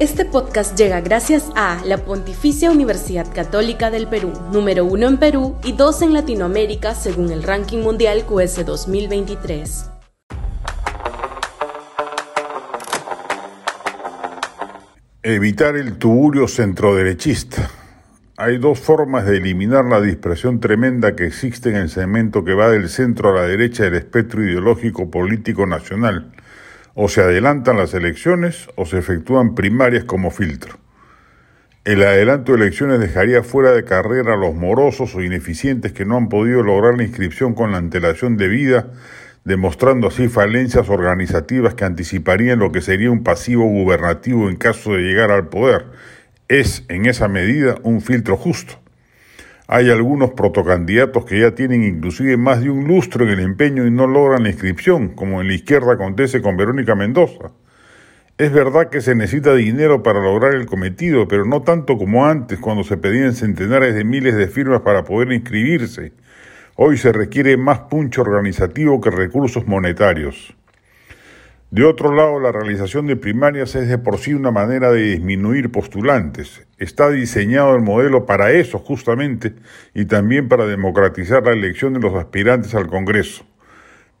Este podcast llega gracias a la Pontificia Universidad Católica del Perú, número uno en Perú y dos en Latinoamérica según el ranking mundial QS 2023. Evitar el tuburio centroderechista. Hay dos formas de eliminar la dispersión tremenda que existe en el segmento que va del centro a la derecha del espectro ideológico político nacional o se adelantan las elecciones o se efectúan primarias como filtro. El adelanto de elecciones dejaría fuera de carrera a los morosos o ineficientes que no han podido lograr la inscripción con la antelación debida, demostrando así falencias organizativas que anticiparían lo que sería un pasivo gubernativo en caso de llegar al poder. Es, en esa medida, un filtro justo. Hay algunos protocandidatos que ya tienen inclusive más de un lustro en el empeño y no logran la inscripción, como en la izquierda acontece con Verónica Mendoza. Es verdad que se necesita dinero para lograr el cometido, pero no tanto como antes, cuando se pedían centenares de miles de firmas para poder inscribirse. Hoy se requiere más puncho organizativo que recursos monetarios. De otro lado, la realización de primarias es de por sí una manera de disminuir postulantes. Está diseñado el modelo para eso justamente y también para democratizar la elección de los aspirantes al Congreso.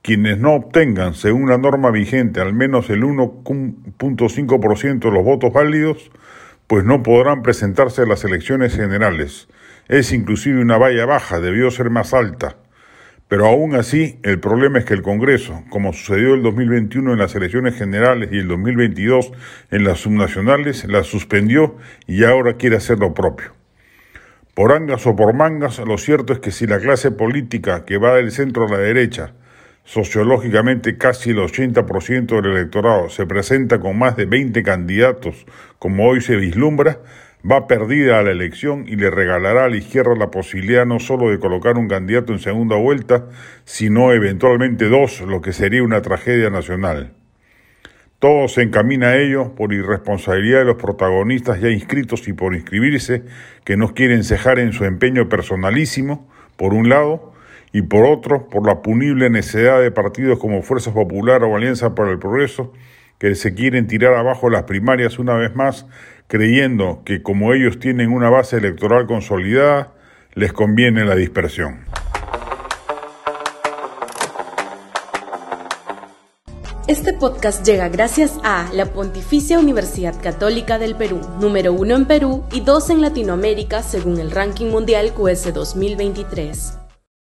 Quienes no obtengan, según la norma vigente, al menos el 1.5% de los votos válidos, pues no podrán presentarse a las elecciones generales. Es inclusive una valla baja, debió ser más alta. Pero aún así, el problema es que el Congreso, como sucedió el 2021 en las elecciones generales y el 2022 en las subnacionales, la suspendió y ahora quiere hacer lo propio. Por angas o por mangas, lo cierto es que si la clase política que va del centro a la derecha, sociológicamente casi el 80% del electorado, se presenta con más de 20 candidatos, como hoy se vislumbra, va perdida a la elección y le regalará a la izquierda la posibilidad no solo de colocar un candidato en segunda vuelta, sino eventualmente dos, lo que sería una tragedia nacional. Todo se encamina a ello por irresponsabilidad de los protagonistas ya inscritos y por inscribirse, que no quieren cejar en su empeño personalísimo, por un lado, y por otro, por la punible necedad de partidos como Fuerza Popular o Alianza para el Progreso, que se quieren tirar abajo las primarias una vez más, creyendo que como ellos tienen una base electoral consolidada, les conviene la dispersión. Este podcast llega gracias a la Pontificia Universidad Católica del Perú, número uno en Perú y dos en Latinoamérica según el ranking mundial QS 2023.